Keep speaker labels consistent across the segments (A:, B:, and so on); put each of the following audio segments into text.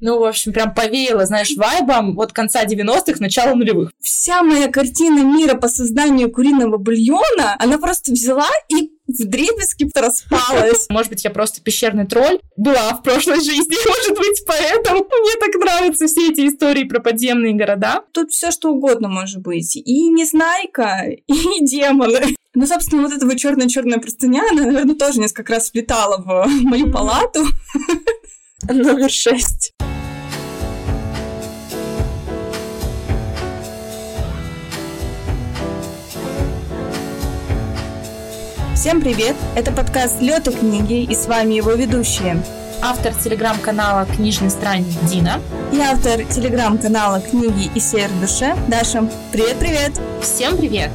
A: Ну, в общем, прям повеяло, знаешь, вайбом вот конца 90-х, начала нулевых.
B: Вся моя картина мира по созданию куриного бульона, она просто взяла и в дребезги распалась.
A: Может быть, я просто пещерный тролль была в прошлой жизни, может быть, поэтому мне так нравятся все эти истории про подземные города.
B: Тут все что угодно может быть. И Незнайка, и демоны. Ну, собственно, вот эта вот черная-черная простыня, она, наверное, тоже несколько раз влетала в мою палату.
A: Номер шесть.
B: Всем привет! Это подкаст «Лёд и книги» и с вами его ведущие.
A: Автор телеграм-канала «Книжный странник» Дина.
B: И автор телеграм-канала «Книги и север душе» Даша. Привет-привет!
A: Всем привет!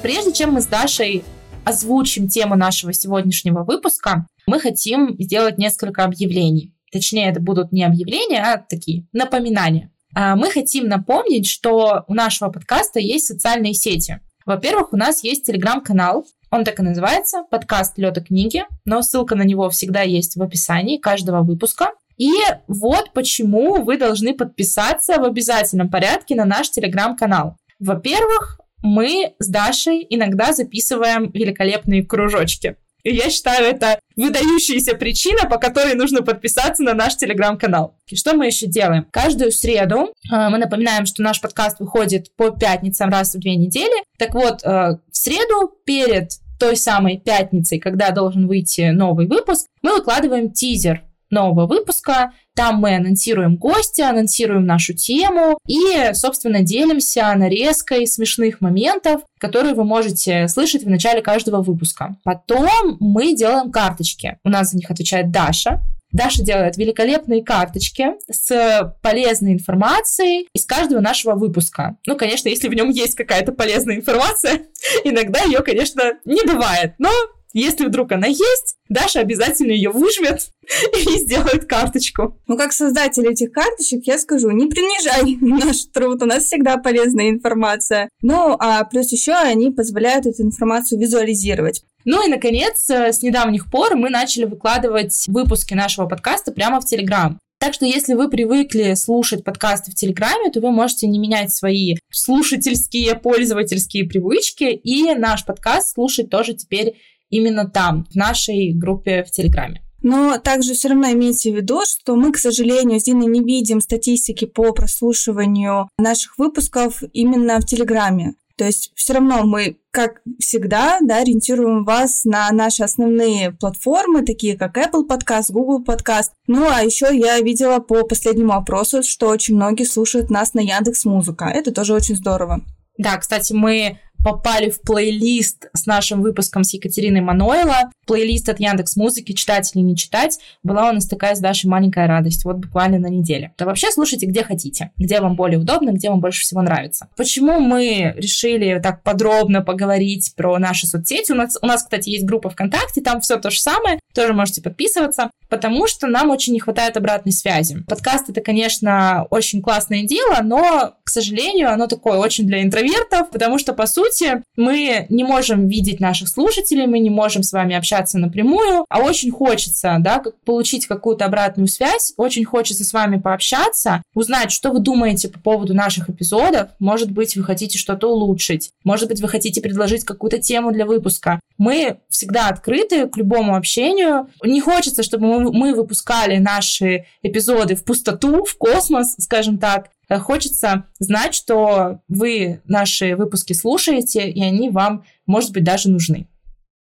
A: Прежде чем мы с Дашей озвучим тему нашего сегодняшнего выпуска, мы хотим сделать несколько объявлений. Точнее, это будут не объявления, а такие напоминания. А, мы хотим напомнить, что у нашего подкаста есть социальные сети. Во-первых, у нас есть телеграм-канал, он так и называется, подкаст Лёта книги, но ссылка на него всегда есть в описании каждого выпуска. И вот почему вы должны подписаться в обязательном порядке на наш телеграм-канал. Во-первых, мы с Дашей иногда записываем великолепные кружочки. И я считаю, это выдающаяся причина, по которой нужно подписаться на наш телеграм-канал. И что мы еще делаем? Каждую среду э, мы напоминаем, что наш подкаст выходит по пятницам раз в две недели. Так вот, э, в среду перед той самой пятницей, когда должен выйти новый выпуск, мы выкладываем тизер нового выпуска. Там мы анонсируем гостя, анонсируем нашу тему и, собственно, делимся нарезкой смешных моментов, которые вы можете слышать в начале каждого выпуска. Потом мы делаем карточки. У нас за них отвечает Даша. Даша делает великолепные карточки с полезной информацией из каждого нашего выпуска. Ну, конечно, если в нем есть какая-то полезная информация, иногда ее, конечно, не бывает. Но если вдруг она есть, Даша обязательно ее выжмет и сделает карточку.
B: Ну, как создатель этих карточек, я скажу, не принижай наш труд, у нас всегда полезная информация. Ну, а плюс еще они позволяют эту информацию визуализировать.
A: Ну и, наконец, э, с недавних пор мы начали выкладывать выпуски нашего подкаста прямо в Телеграм. Так что если вы привыкли слушать подкасты в Телеграме, то вы можете не менять свои слушательские, пользовательские привычки и наш подкаст слушать тоже теперь именно там, в нашей группе в Телеграме.
B: Но также все равно имейте в виду, что мы, к сожалению, с Диной не видим статистики по прослушиванию наших выпусков именно в Телеграме. То есть все равно мы, как всегда, да, ориентируем вас на наши основные платформы, такие как Apple Podcast, Google Podcast. Ну, а еще я видела по последнему опросу, что очень многие слушают нас на Яндекс Музыка. Это тоже очень здорово.
A: Да, кстати, мы попали в плейлист с нашим выпуском с Екатериной Манойло. Плейлист от Яндекс Музыки «Читать или не читать» была у нас такая с Дашей маленькая радость, вот буквально на неделе. Да вообще слушайте где хотите, где вам более удобно, где вам больше всего нравится. Почему мы решили так подробно поговорить про наши соцсети? У нас, у нас кстати, есть группа ВКонтакте, там все то же самое, тоже можете подписываться, потому что нам очень не хватает обратной связи. Подкаст — это, конечно, очень классное дело, но, к сожалению, оно такое очень для интровертов, потому что, по сути, сути, мы не можем видеть наших слушателей, мы не можем с вами общаться напрямую, а очень хочется, да, получить какую-то обратную связь, очень хочется с вами пообщаться, узнать, что вы думаете по поводу наших эпизодов, может быть, вы хотите что-то улучшить, может быть, вы хотите предложить какую-то тему для выпуска. Мы всегда открыты к любому общению. Не хочется, чтобы мы, выпускали наши эпизоды в пустоту, в космос, скажем так. Э, хочется знать, что вы наши выпуски слушаете, и они вам, может быть, даже нужны.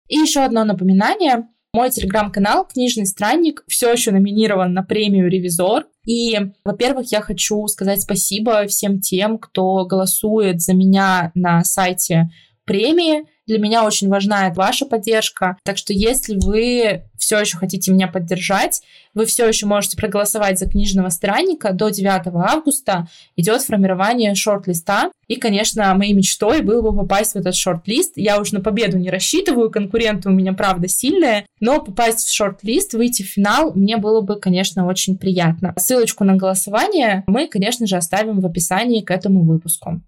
A: И еще одно напоминание. Мой телеграм-канал «Книжный странник» все еще номинирован на премию «Ревизор». И, во-первых, я хочу сказать спасибо всем тем, кто голосует за меня на сайте премии. Для меня очень важна ваша поддержка. Так что если вы все еще хотите меня поддержать, вы все еще можете проголосовать за книжного странника. До 9 августа идет формирование шорт-листа. И, конечно, моей мечтой было бы попасть в этот шорт-лист. Я уже на победу не рассчитываю, конкуренты у меня, правда, сильные. Но попасть в шорт-лист, выйти в финал, мне было бы, конечно, очень приятно. Ссылочку на голосование мы, конечно же, оставим в описании к этому выпуску.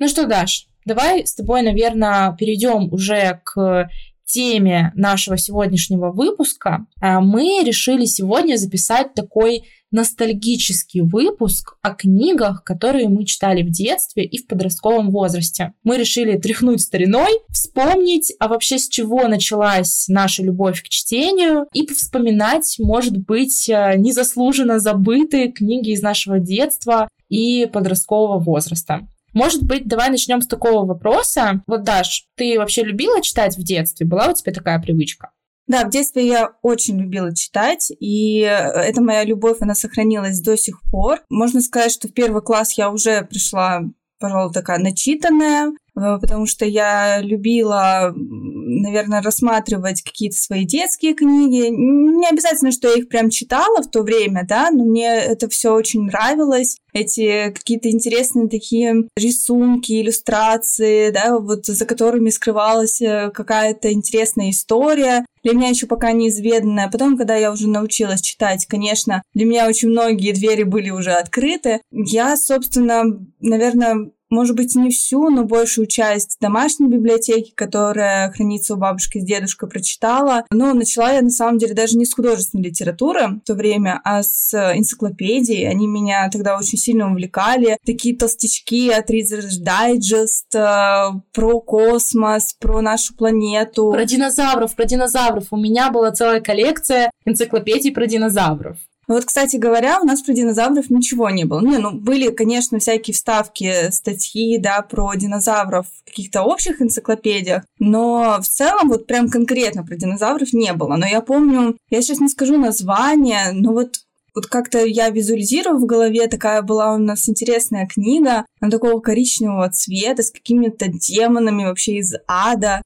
A: Ну что, Даш, давай с тобой, наверное, перейдем уже к теме нашего сегодняшнего выпуска а, мы решили сегодня записать такой ностальгический выпуск о книгах, которые мы читали в детстве и в подростковом возрасте. Мы решили тряхнуть стариной, вспомнить, а вообще с чего началась наша любовь к чтению и вспоминать, может быть, э, незаслуженно забытые книги из нашего детства и подросткового возраста. Может быть, давай начнем с такого вопроса. Вот, Даш, ты вообще любила читать в детстве? Была у тебя такая привычка?
B: Да, в детстве я очень любила читать, и эта моя любовь, она сохранилась до сих пор. Можно сказать, что в первый класс я уже пришла пожалуй, такая начитанная, Э, потому что я любила, наверное, рассматривать какие-то свои детские книги. Не обязательно, что я их прям читала в то время, да, но мне это все очень нравилось. Эти какие-то интересные такие рисунки, иллюстрации, да, вот за которыми скрывалась э, какая-то интересная история. Для меня еще пока неизведанная. Потом, когда я уже научилась читать, конечно, для меня очень многие двери были уже открыты. Я, собственно, наверное, может быть, не всю, но большую часть домашней библиотеки, которая хранится у бабушки с дедушкой, прочитала. Но начала я, на самом деле, даже не с художественной литературы в то время, а с энциклопедий. Они меня тогда очень сильно увлекали. Такие толстячки от Reader's Digest, э, про космос, про нашу планету.
A: Про динозавров, про динозавров. У меня была целая коллекция энциклопедий про динозавров.
B: Ну вот, кстати говоря, у нас про динозавров ничего не было. Не, ну, были, конечно, всякие вставки, статьи, да, про динозавров в каких-то общих энциклопедиях, но в целом вот прям конкретно про динозавров не было. Но я помню, я сейчас не скажу название, но вот вот как-то я визуализирую в голове, такая была у нас интересная книга, она такого коричневого цвета, с какими-то демонами вообще из ада.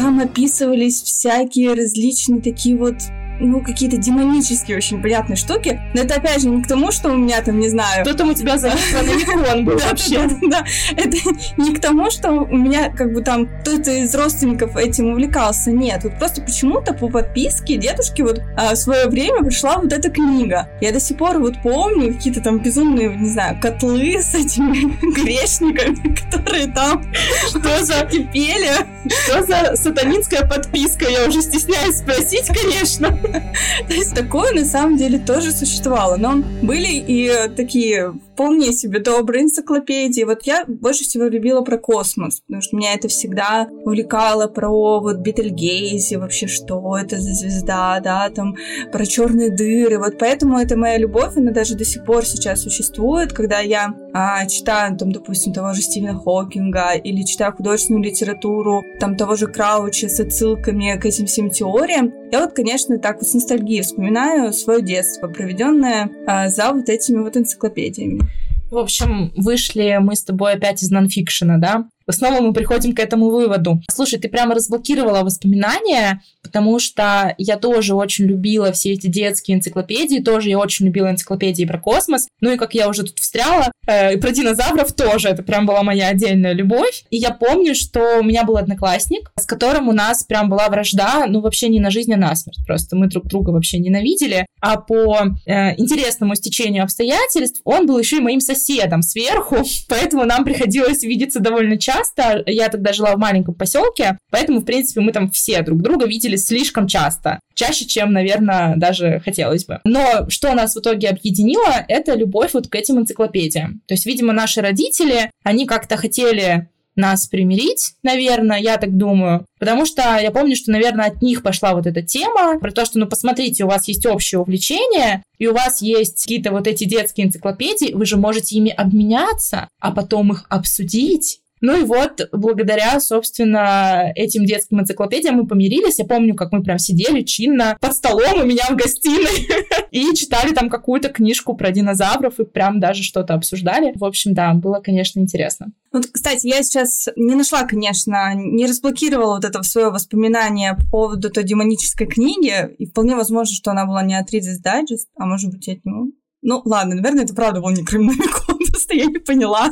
B: Там описывались всякие различные такие вот ну, какие-то демонические очень приятные штуки. Но это, опять же, не к тому, что у меня там, не знаю...
A: Кто там у тебя за хрономикрон был вообще?
B: Да, это не к тому, что у меня как бы там кто-то из родственников этим увлекался. Нет, вот просто почему-то по подписке дедушки вот а, в свое время пришла вот эта книга. Я до сих пор вот помню какие-то там безумные, не знаю, котлы с этими грешниками, которые там
A: что за
B: кипели.
A: Что за сатанинская подписка? Я уже стесняюсь спросить, конечно.
B: То есть такое на самом деле тоже существовало. Но были и такие вполне себе добрые энциклопедии. Вот я больше всего любила про космос, потому что меня это всегда увлекало про вот Бетельгейзе, вообще что это за звезда, да, там про черные дыры. Вот поэтому это моя любовь, она даже до сих пор сейчас существует, когда я а, читаю, там, допустим, того же Стивена Хокинга или читаю художественную литературу, там, того же Крауча с отсылками к этим всем теориям. Я вот, конечно, так с ностальгией вспоминаю свое детство, проведенное а, за вот этими вот энциклопедиями.
A: В общем, вышли мы с тобой опять из нонфикшена, да? Снова мы приходим к этому выводу. Слушай, ты прямо разблокировала воспоминания, потому что я тоже очень любила все эти детские энциклопедии, тоже я очень любила энциклопедии про космос. Ну и как я уже тут встряла, э, про динозавров тоже, это прям была моя отдельная любовь. И я помню, что у меня был одноклассник, с которым у нас прям была вражда, ну вообще не на жизнь, а на смерть. Просто мы друг друга вообще ненавидели. А по э, интересному стечению обстоятельств он был еще и моим соседом сверху, поэтому нам приходилось видеться довольно часто. Я тогда жила в маленьком поселке, поэтому, в принципе, мы там все друг друга видели слишком часто. Чаще, чем, наверное, даже хотелось бы. Но что нас в итоге объединило, это любовь вот к этим энциклопедиям. То есть, видимо, наши родители, они как-то хотели нас примирить, наверное, я так думаю. Потому что я помню, что, наверное, от них пошла вот эта тема про то, что, ну, посмотрите, у вас есть общее увлечение, и у вас есть какие-то вот эти детские энциклопедии, вы же можете ими обменяться, а потом их обсудить. Ну и вот, благодаря, собственно, этим детским энциклопедиям мы помирились. Я помню, как мы прям сидели чинно под столом у меня в гостиной и читали там какую-то книжку про динозавров и прям даже что-то обсуждали. В общем, да, было, конечно, интересно.
B: Вот, кстати, я сейчас не нашла, конечно, не разблокировала вот это свое воспоминание по поводу той демонической книги, и вполне возможно, что она была не от Reader's Digest, а может быть, от него. Ну, ладно, наверное, это правда был не Криминомикон, просто я не поняла.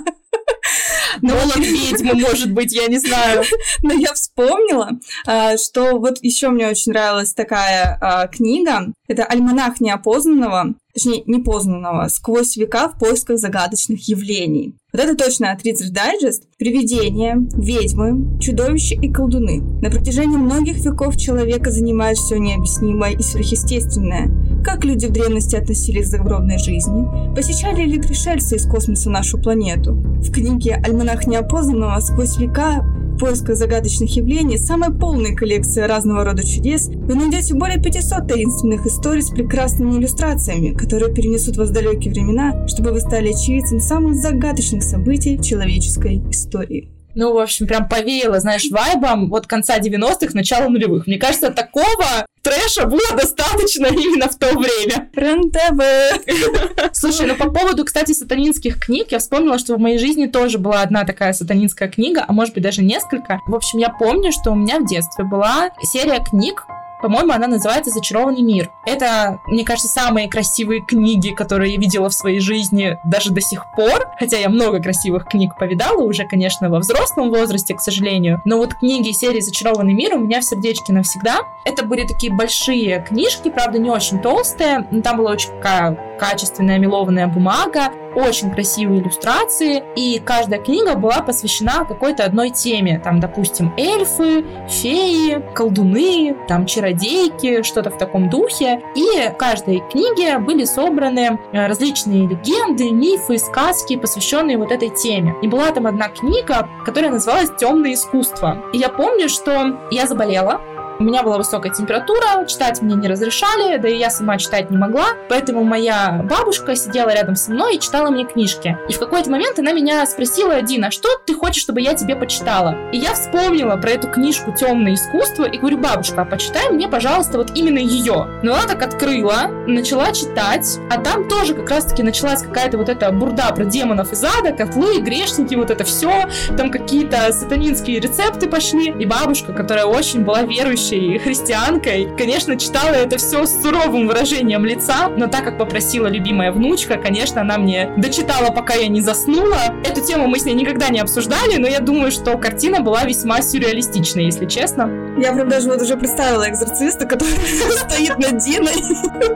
A: Голод ведьмы, может быть, я не знаю.
B: Но я вспомнила, а, что вот еще мне очень нравилась такая а, книга. Это «Альманах неопознанного». точнее, непознанного, сквозь века в поисках загадочных явлений. Вот это точно от Reader's Digest. Привидения, ведьмы, чудовища и колдуны. На протяжении многих веков человека занимает все необъяснимое и сверхъестественное. Как люди в древности относились к загробной жизни? Посещали ли пришельцы из космоса нашу планету? В книге «Альманах неопознанного» сквозь века поисках загадочных явлений, самая полная коллекция разного рода чудес, вы найдете более 500 таинственных историй с прекрасными иллюстрациями, которые перенесут вас в далекие времена, чтобы вы стали очевидцем самых загадочных событий в человеческой истории.
A: Ну, в общем, прям повеяло, знаешь, вайбом вот конца 90-х, начала нулевых. Мне кажется, такого трэша было достаточно именно в то время.
B: РЕН-ТВ.
A: Слушай, ну по поводу, кстати, сатанинских книг, я вспомнила, что в моей жизни тоже была одна такая сатанинская книга, а может быть даже несколько. В общем, я помню, что у меня в детстве была серия книг по-моему, она называется «Зачарованный мир». Это, мне кажется, самые красивые книги, которые я видела в своей жизни даже до сих пор. Хотя я много красивых книг повидала уже, конечно, во взрослом возрасте, к сожалению. Но вот книги серии «Зачарованный мир» у меня в сердечке навсегда. Это были такие большие книжки, правда, не очень толстые. Но там была очень такая качественная мелованная бумага, очень красивые иллюстрации, и каждая книга была посвящена какой-то одной теме. Там, допустим, эльфы, феи, колдуны, там, чародейки, что-то в таком духе. И в каждой книге были собраны э, различные легенды, мифы, сказки, посвященные вот этой теме. И была там одна книга, которая называлась «Темное искусство». И я помню, что я заболела, у меня была высокая температура, читать мне не разрешали, да и я сама читать не могла, поэтому моя бабушка сидела рядом со мной и читала мне книжки. И в какой-то момент она меня спросила, Дина, что ты хочешь, чтобы я тебе почитала? И я вспомнила про эту книжку «Темное искусство» и говорю, бабушка, а почитай мне, пожалуйста, вот именно ее. Но она так открыла, начала читать, а там тоже как раз-таки началась какая-то вот эта бурда про демонов из ада, котлы, грешники, вот это все, там какие-то сатанинские рецепты пошли, и бабушка, которая очень была верующей, верующей христианкой, конечно, читала это все с суровым выражением лица, но так как попросила любимая внучка, конечно, она мне дочитала, пока я не заснула. Эту тему мы с ней никогда не обсуждали, но я думаю, что картина была весьма сюрреалистичной, если честно.
B: Я прям даже вот уже представила экзорциста, который стоит над Диной,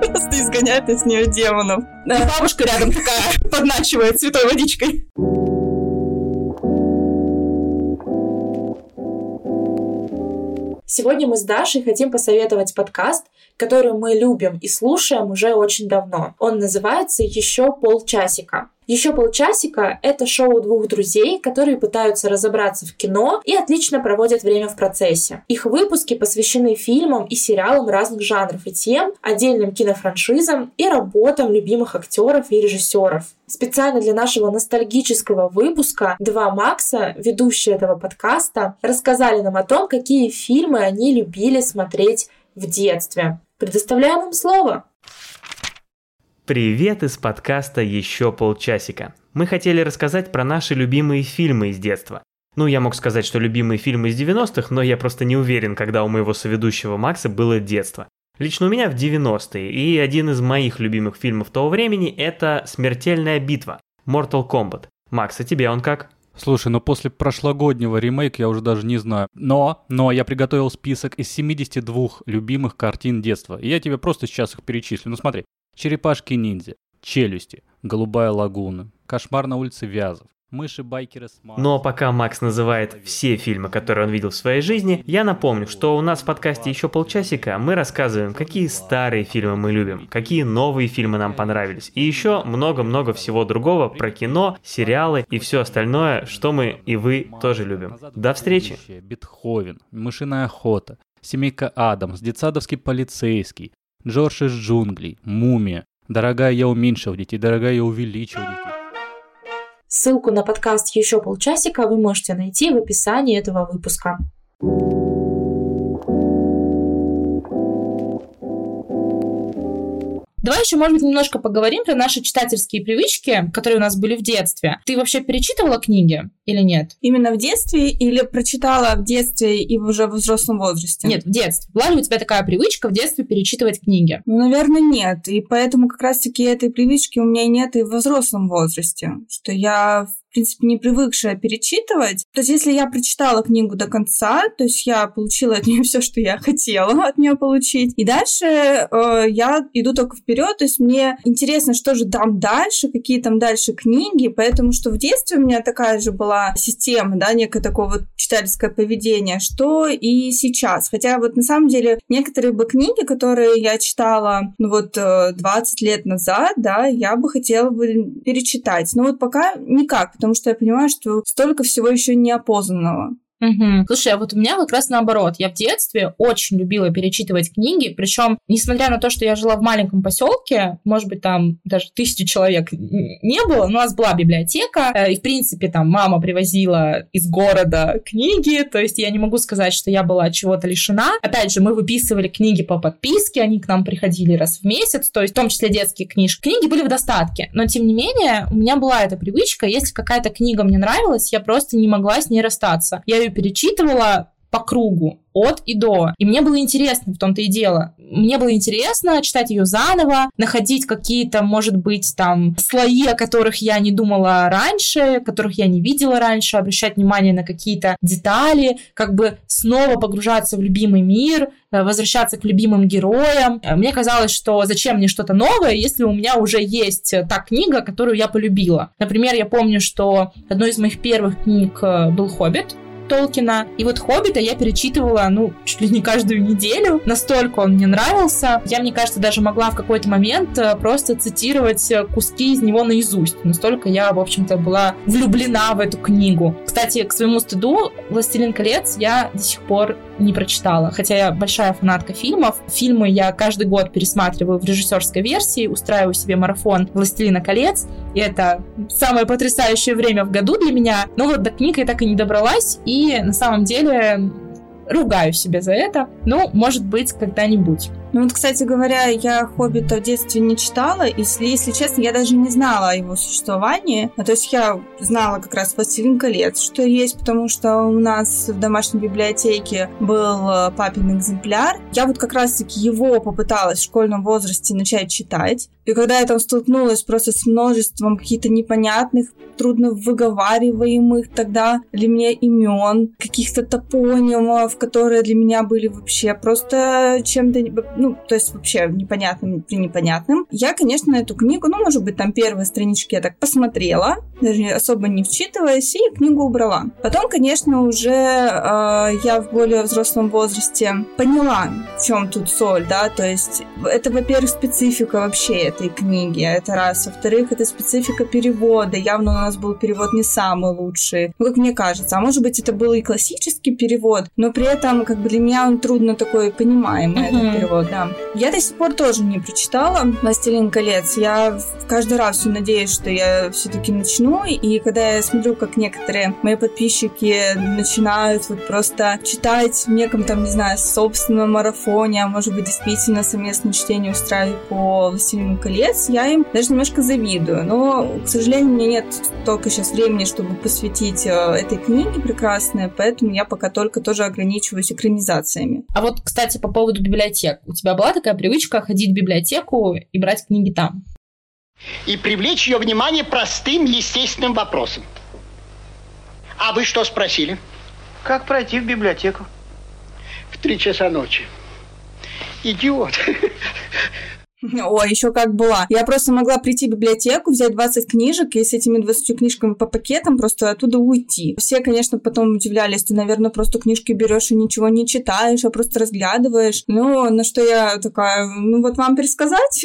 B: просто изгоняет из нее демонов.
A: Бабушка рядом такая подначивает святой водичкой. Сегодня мы с Дашей хотим посоветовать подкаст, который мы любим и слушаем уже очень давно. Он называется «Еще полчасика». Еще полчасика — это шоу двух друзей, которые пытаются разобраться в кино и отлично проводят время в процессе. Их выпуски посвящены фильмам и сериалам разных жанров и тем, отдельным кинофраншизам и работам любимых актеров и режиссеров. Специально для нашего ностальгического выпуска два Макса, ведущие этого подкаста, рассказали нам о том, какие фильмы они любили смотреть в детстве. Предоставляем им слово.
C: Привет из подкаста «Еще полчасика». Мы хотели рассказать про наши любимые фильмы из детства. Ну, я мог сказать, что любимые фильмы из 90-х, но я просто не уверен, когда у моего соведущего Макса было детство. Лично у меня в 90-е, и один из моих любимых фильмов того времени – это «Смертельная битва» – Mortal Kombat. Макс, а тебе он как?
D: Слушай, ну после прошлогоднего ремейка я уже даже не знаю. Но, но я приготовил список из 72 любимых картин детства. И я тебе просто сейчас их перечислю. Ну смотри. Черепашки-ниндзя, Челюсти, Голубая лагуна, Кошмар на улице Вязов, Мыши-байкеры с
C: Но ну, а пока Макс называет все фильмы, которые он видел в своей жизни, я напомню, что у нас в подкасте еще полчасика мы рассказываем, какие старые фильмы мы любим, какие новые фильмы нам понравились, и еще много-много всего другого про кино, сериалы и все остальное, что мы и вы тоже любим. До встречи!
D: Бетховен, Мышиная охота, Семейка Адамс, Детсадовский полицейский, Джордж из джунглей, Мумия, Дорогая, я уменьшил детей, дорогая, я увеличил детей.
A: Ссылку на подкаст «Еще полчасика» вы можете найти в описании этого выпуска. Давай еще, может быть, немножко поговорим про наши читательские привычки, которые у нас были в детстве. Ты вообще перечитывала книги или нет?
B: Именно в детстве или прочитала в детстве и уже в взрослом возрасте?
A: Нет, в детстве. Была ли у тебя такая привычка в детстве перечитывать книги?
B: Ну, наверное, нет. И поэтому как раз-таки этой привычки у меня нет и в взрослом возрасте. Что я в принципе, не привыкшая перечитывать. То есть, если я прочитала книгу до конца, то есть я получила от нее все, что я хотела от нее получить. И дальше э, я иду только вперед, то есть мне интересно, что же там дальше, какие там дальше книги, поэтому что в детстве у меня такая же была система, да, некое такое вот читательское поведение, что и сейчас. Хотя вот на самом деле некоторые бы книги, которые я читала, ну вот 20 э, лет назад, да, я бы хотела бы перечитать. Но вот пока никак, потому что я понимаю, что столько всего еще неопознанного.
A: Угу. Слушай, а вот у меня как раз наоборот. Я в детстве очень любила перечитывать книги, причем, несмотря на то, что я жила в маленьком поселке, может быть, там даже тысячи человек не было, но у нас была библиотека, э, и, в принципе, там мама привозила из города книги, то есть я не могу сказать, что я была чего-то лишена. Опять же, мы выписывали книги по подписке, они к нам приходили раз в месяц, то есть в том числе детские книжки. Книги были в достатке, но, тем не менее, у меня была эта привычка, если какая-то книга мне нравилась, я просто не могла с ней расстаться. Я перечитывала по кругу от и до. И мне было интересно, в том-то и дело. Мне было интересно читать ее заново, находить какие-то, может быть, там слои, о которых я не думала раньше, которых я не видела раньше, обращать внимание на какие-то детали, как бы снова погружаться в любимый мир, э, возвращаться к любимым героям. Мне казалось, что зачем мне что-то новое, если у меня уже есть та книга, которую я полюбила. Например, я помню, что одной из моих первых книг э, был «Хоббит», Толкина. И вот «Хоббита» я перечитывала, ну, чуть ли не каждую неделю. Настолько он мне нравился. Я, мне кажется, даже могла в какой-то момент э, просто цитировать э, куски из него наизусть. Настолько я, в общем-то, была влюблена в эту книгу. Кстати, к своему стыду «Властелин колец» я до сих пор не прочитала. Хотя я большая фанатка фильмов. Фильмы я каждый год пересматриваю в режиссерской версии, устраиваю себе марафон «Властелина колец». И это самое потрясающее время в году для меня. Но вот до книги я так и не добралась. И на самом деле ругаю себя за это. Ну, может быть, когда-нибудь.
B: Ну вот, кстати говоря, я «Хоббита» в детстве не читала, и, если, честно, я даже не знала о его существовании. А, то есть я знала как раз «Властелин колец», что есть, потому что у нас в домашней библиотеке был э, папин экземпляр. Я вот как раз-таки его попыталась в школьном возрасте начать читать. И когда я там столкнулась просто с множеством каких-то непонятных, трудно выговариваемых тогда для меня имен, каких-то топонимов, которые для меня были вообще просто чем-то ну, то есть вообще непонятным при непонятным. Я, конечно, эту книгу, ну, может быть, там первые странички я так посмотрела, даже особо не вчитываясь, и книгу убрала. Потом, конечно, уже э, я в более взрослом возрасте поняла, в чем тут соль, да, то есть это, во-первых, специфика вообще этой книги, это раз. Во-вторых, это специфика перевода. Явно у нас был перевод не самый лучший, ну, как мне кажется. А может быть, это был и классический перевод, но при этом, как бы для меня он трудно такой понимаемый, uh-huh. этот перевод да. Я до сих пор тоже не прочитала «Властелин колец». Я каждый раз все надеюсь, что я все-таки начну. И когда я смотрю, как некоторые мои подписчики начинают вот просто читать в неком там, не знаю, собственном марафоне, а может быть, действительно совместное чтение устраивать по «Властелину колец», я им даже немножко завидую. Но, к сожалению, у меня нет только сейчас времени, чтобы посвятить э, этой книге прекрасной, поэтому я пока только тоже ограничиваюсь экранизациями.
A: А вот, кстати, по поводу библиотек. У тебя была такая привычка ходить в библиотеку и брать книги там?
E: И привлечь ее внимание простым, естественным вопросом. А вы что спросили?
F: Как пройти в библиотеку?
E: В три часа ночи. Идиот.
B: Ой, еще как была. Я просто могла прийти в библиотеку, взять 20 книжек и с этими 20 книжками по пакетам просто оттуда уйти. Все, конечно, потом удивлялись, ты, наверное, просто книжки берешь и ничего не читаешь, а просто разглядываешь. Ну, на что я такая, ну вот вам пересказать?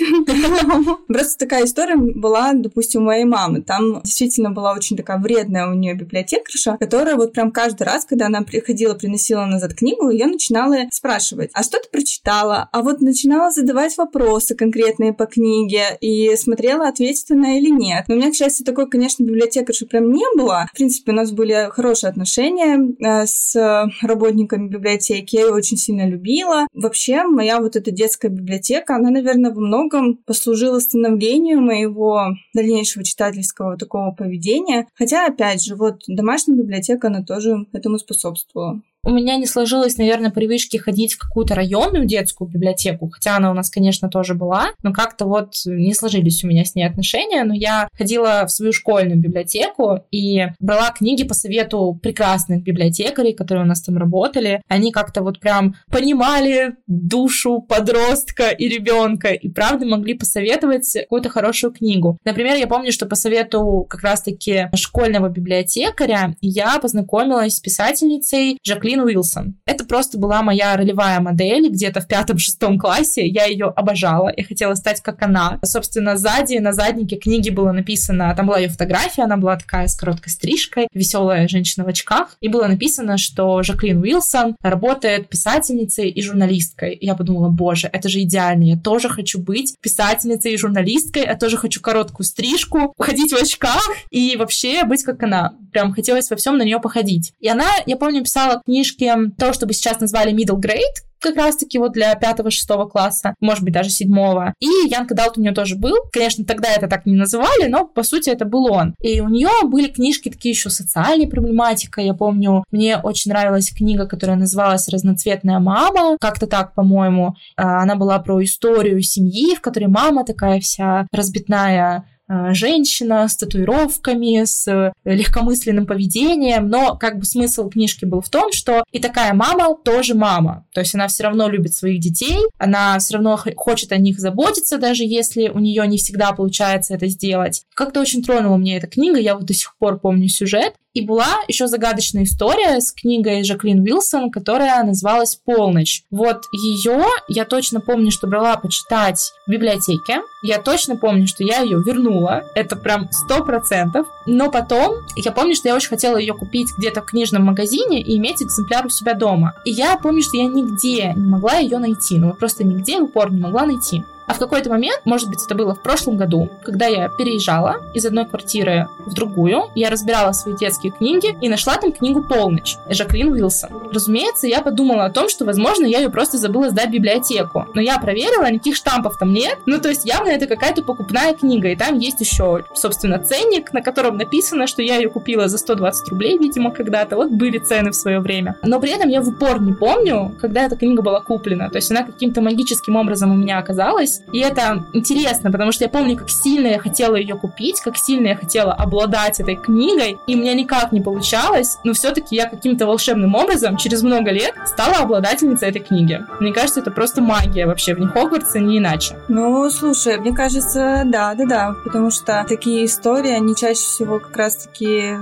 B: Просто такая история была, допустим, у моей мамы. Там действительно была очень такая вредная у нее библиотекарша, которая вот прям каждый раз, когда она приходила, приносила назад книгу, я начинала спрашивать, а что ты прочитала? А вот начинала задавать вопросы, конкретные по книге и смотрела, ответственно или нет. Но у меня, к счастью, такой, конечно, библиотекарши прям не было. В принципе, у нас были хорошие отношения э, с работниками библиотеки. Я ее очень сильно любила. Вообще, моя вот эта детская библиотека, она, наверное, во многом послужила становлению моего дальнейшего читательского такого поведения. Хотя, опять же, вот домашняя библиотека, она тоже этому способствовала.
A: У меня не сложилось, наверное, привычки ходить в какую-то районную детскую библиотеку, хотя она у нас, конечно, тоже была, но как-то вот не сложились у меня с ней отношения, но я ходила в свою школьную библиотеку и брала книги по совету прекрасных библиотекарей, которые у нас там работали. Они как-то вот прям понимали душу подростка и ребенка и правда могли посоветовать какую-то хорошую книгу. Например, я помню, что по совету как раз-таки школьного библиотекаря я познакомилась с писательницей Жаклин Уилсон. Это просто была моя ролевая модель где-то в пятом-шестом классе. Я ее обожала. Я хотела стать как она. Собственно, сзади, на заднике книги было написано, там была ее фотография, она была такая с короткой стрижкой, веселая женщина в очках, и было написано, что Жаклин Уилсон работает писательницей и журналисткой. И я подумала, боже, это же идеально, я тоже хочу быть писательницей и журналисткой, я тоже хочу короткую стрижку, ходить в очках и вообще быть как она. Прям хотелось во всем на нее походить. И она, я помню, писала книжки, то, что бы сейчас назвали middle grade, как раз-таки вот для пятого-шестого класса, может быть, даже седьмого. И Янка Далт у нее тоже был. Конечно, тогда это так не называли, но, по сути, это был он. И у нее были книжки такие еще социальной проблематика. Я помню, мне очень нравилась книга, которая называлась «Разноцветная мама». Как-то так, по-моему. А, она была про историю семьи, в которой мама такая вся разбитная женщина с татуировками, с легкомысленным поведением, но как бы смысл книжки был в том, что и такая мама тоже мама, то есть она все равно любит своих детей, она все равно хочет о них заботиться, даже если у нее не всегда получается это сделать. Как-то очень тронула мне эта книга, я вот до сих пор помню сюжет, и была еще загадочная история с книгой Жаклин Уилсон, которая называлась «Полночь». Вот ее я точно помню, что брала почитать в библиотеке. Я точно помню, что я ее вернула. Это прям сто процентов. Но потом я помню, что я очень хотела ее купить где-то в книжном магазине и иметь экземпляр у себя дома. И я помню, что я нигде не могла ее найти. Ну просто нигде в упор не могла найти. А в какой-то момент, может быть, это было в прошлом году, когда я переезжала из одной квартиры в другую, я разбирала свои детские книги и нашла там книгу «Полночь» Жаклин Уилсон. Разумеется, я подумала о том, что, возможно, я ее просто забыла сдать в библиотеку. Но я проверила, никаких штампов там нет. Ну, то есть явно это какая-то покупная книга. И там есть еще, собственно, ценник, на котором написано, что я ее купила за 120 рублей, видимо, когда-то. Вот были цены в свое время. Но при этом я в упор не помню, когда эта книга была куплена. То есть она каким-то магическим образом у меня оказалась И это интересно, потому что я помню, как сильно я хотела ее купить, как сильно я хотела обладать этой книгой, и у меня никак не получалось, но все-таки я каким-то волшебным образом через много лет стала обладательницей этой книги. Мне кажется, это просто магия вообще в Хогвартсе, не иначе.
B: Ну, слушай, мне кажется, да, да, да, потому что такие истории, они чаще всего как раз-таки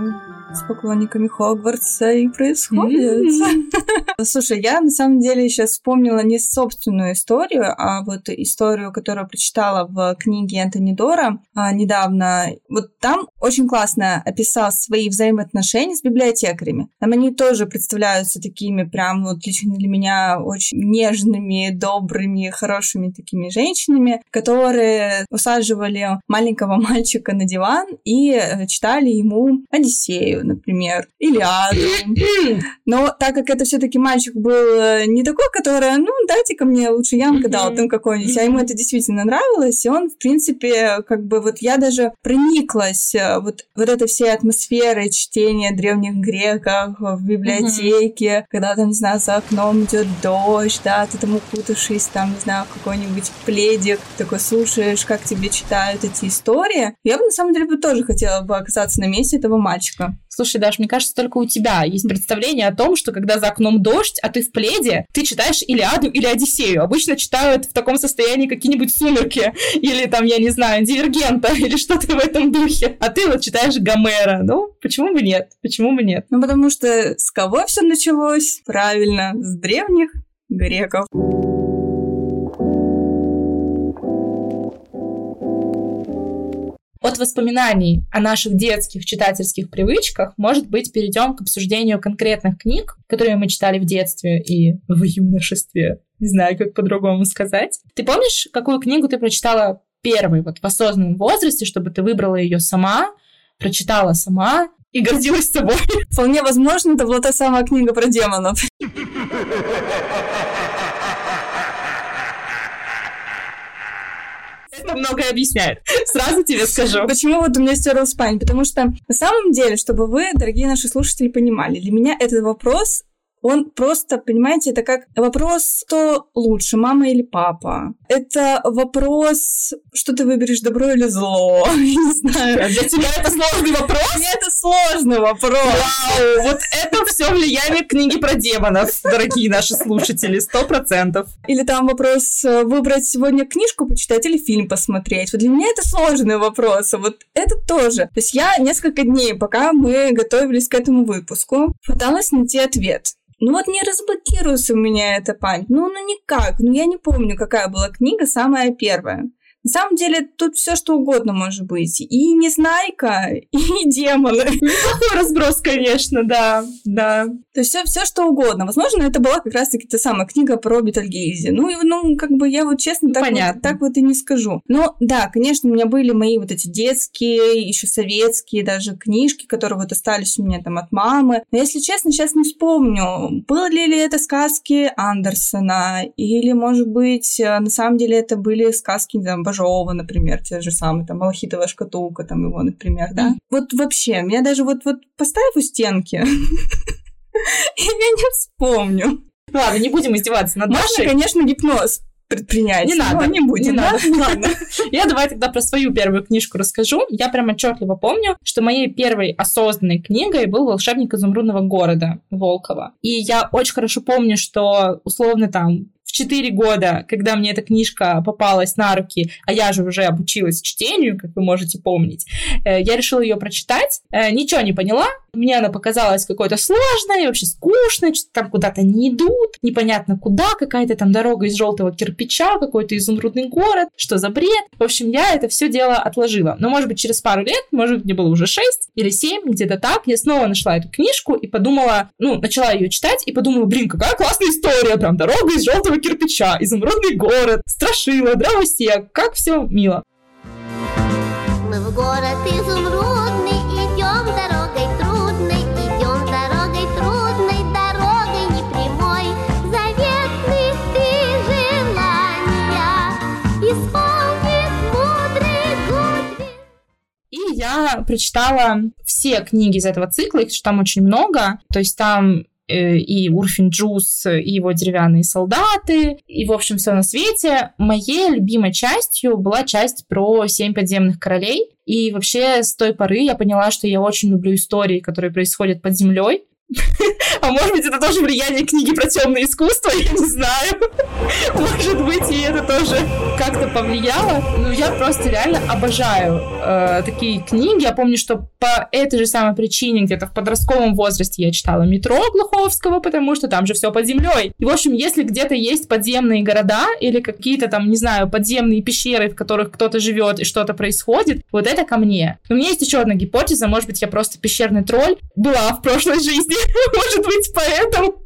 B: с поклонниками Хогвартса и происходят. Слушай, я на самом деле сейчас вспомнила не собственную историю, а вот историю, которую прочитала в книге Энтони Дора а, недавно. Вот там очень классно описал свои взаимоотношения с библиотекарями. Там они тоже представляются такими прям вот лично для меня очень нежными, добрыми, хорошими такими женщинами, которые усаживали маленького мальчика на диван и э, читали ему Одиссею, например, Илиаду. Но так как это все-таки мальчик был э, не такой, который, ну, дайте-ка мне лучше Янка дал там какой-нибудь, а ему это действительно нравилось, и он, в принципе, как бы вот я даже прониклась э, вот, вот этой всей атмосферой чтения древних греков в библиотеке, когда там, не знаю, за окном идет дождь, да, ты там укутавшись, там, не знаю, какой-нибудь пледик, такой слушаешь, как тебе читают эти истории. Я бы, на самом деле, бы тоже хотела бы оказаться на месте этого мальчика.
A: Слушай, Даш, мне кажется, только у тебя есть представление о том, что когда за окном дождь, а ты в пледе, ты читаешь Илиаду или Одиссею. Обычно читают в таком состоянии какие-нибудь сумерки, или там, я не знаю, Дивергента, или что-то в этом духе. А ты вот читаешь Гомера. Ну, почему бы нет? Почему бы нет?
B: Ну, потому что с кого все началось? Правильно, с древних греков.
A: От воспоминаний о наших детских читательских привычках, может быть, перейдем к обсуждению конкретных книг, которые мы читали в детстве и в юношестве. Не знаю, как по-другому сказать. Ты помнишь, какую книгу ты прочитала первой, вот в осознанном возрасте, чтобы ты выбрала ее сама, прочитала сама и гордилась собой?
B: Вполне возможно, это была та самая книга про демонов.
A: Это многое объясняет. Сразу тебе скажу.
B: Почему вот у меня стерлась память? Потому что на самом деле, чтобы вы, дорогие наши слушатели, понимали, для меня этот вопрос он просто, понимаете, это как вопрос, кто лучше, мама или папа. Это вопрос, что ты выберешь, добро или зло. Я не знаю.
A: Для тебя это сложный вопрос?
B: Меня это сложный вопрос.
A: Вау, вот это все влияние книги про демонов, дорогие наши слушатели, сто процентов.
B: Или там вопрос э, выбрать сегодня книжку почитать или фильм посмотреть. Вот для меня это сложный вопрос. А вот это тоже. То есть я несколько дней, пока мы готовились к этому выпуску, пыталась найти ответ. Ну вот не разблокируется у меня эта память. Ну, ну никак. Ну я не помню, какая была книга самая первая. На самом деле тут все что угодно может быть. И Незнайка, и демоны.
A: Неплохой разброс, конечно, да, да.
B: То есть все, все что угодно. Возможно, это была как раз-таки та самая книга про Бетельгейзе. Ну, и, ну, как бы я вот честно так,
A: Понятно.
B: вот, так вот и не скажу. Но да, конечно, у меня были мои вот эти детские, еще советские даже книжки, которые вот остались у меня там от мамы. Но если честно, сейчас не вспомню, были ли это сказки Андерсона, или, может быть, э, на самом деле это были сказки, не знаю, Бажова, например, те же самые, там, Малахитовая шкатулка, там его, например, да. Вот вообще, меня даже вот, вот поставь у стенки, и я не вспомню.
A: Ладно, не будем издеваться над
B: Можно, конечно, гипноз предпринять.
A: Не надо,
B: не будем,
A: не
B: да?
A: надо.
B: Ладно.
A: Я давай тогда про свою первую книжку расскажу. Я прям отчетливо помню, что моей первой осознанной книгой был «Волшебник изумрудного города» Волкова. И я очень хорошо помню, что условно там 4 года, когда мне эта книжка попалась на руки, а я же уже обучилась чтению, как вы можете помнить, э, я решила ее прочитать. Э, Ничего не поняла, мне она показалась какой-то сложной, вообще скучной, что-то там куда-то не идут, непонятно куда, какая-то там дорога из желтого кирпича, какой-то изумрудный город, что за бред. В общем, я это все дело отложила. Но, может быть, через пару лет, может мне было уже 6 или 7, где-то так, я снова нашла эту книжку и подумала, ну, начала ее читать и подумала, блин, какая классная история, прям дорога из желтого кирпича, изумрудный город, страшила, дровосек, как все мило.
G: Мы в город изумрудный
A: я прочитала все книги из этого цикла, их там очень много. То есть там э, и Урфин Джус, и его деревянные солдаты, и, в общем, все на свете. Моей любимой частью была часть про семь подземных королей. И вообще с той поры я поняла, что я очень люблю истории, которые происходят под землей. А может быть, это тоже влияние книги про темное искусство, я не знаю. Может быть, и это тоже как-то повлияло. Ну, я просто реально обожаю э, такие книги. Я помню, что по этой же самой причине где-то в подростковом возрасте я читала «Метро» Глуховского, потому что там же все под землей. И, в общем, если где-то есть подземные города или какие-то там, не знаю, подземные пещеры, в которых кто-то живет и что-то происходит, вот это ко мне. Но у меня есть еще одна гипотеза, может быть, я просто пещерный тролль была в прошлой жизни, может быть, поэтому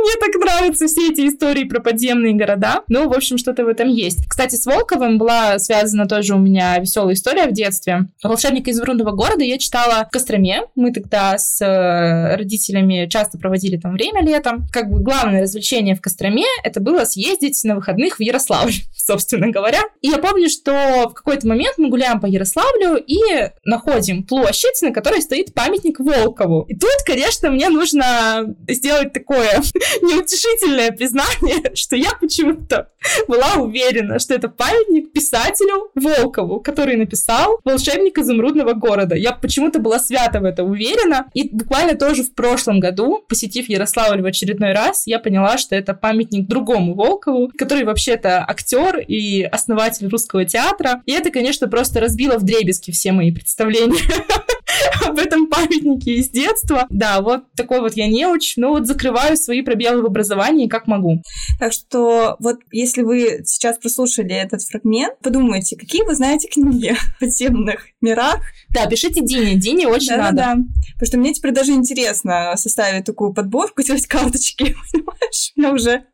A: мне так нравятся все эти истории про подземные города. Ну, в общем, что-то в этом есть. Кстати, с Волковым была связана тоже у меня веселая история в детстве. «Волшебника из Врунного города» я читала в Костроме. Мы тогда с э, родителями часто проводили там время летом. Как бы главное развлечение в Костроме это было съездить на выходных в Ярославль, собственно говоря. И я помню, что в какой-то момент мы гуляем по Ярославлю и находим площадь, на которой стоит памятник Волкову. И тут, конечно, мне нужно сделать такое неутешительное признание, что я почему-то была уверена, что это памятник писателю Волкову, который написал «Волшебник изумрудного города». Я почему-то была свято в это уверена. И буквально тоже в прошлом году, посетив Ярославль в очередной раз, я поняла, что это памятник другому Волкову, который вообще-то актер и основатель русского театра. И это, конечно, просто разбило в дребезги все мои представления об этом памятнике из детства. Да, вот такой вот я неуч, но вот закрываю свои пробелы в образовании как могу.
B: Так что вот если вы сейчас прослушали этот фрагмент, подумайте, какие вы знаете книги в подземных мирах.
A: Да, пишите Дине, Дине очень надо.
B: Да-да-да. Потому что мне теперь даже интересно составить такую подборку, делать карточки, понимаешь? У меня уже...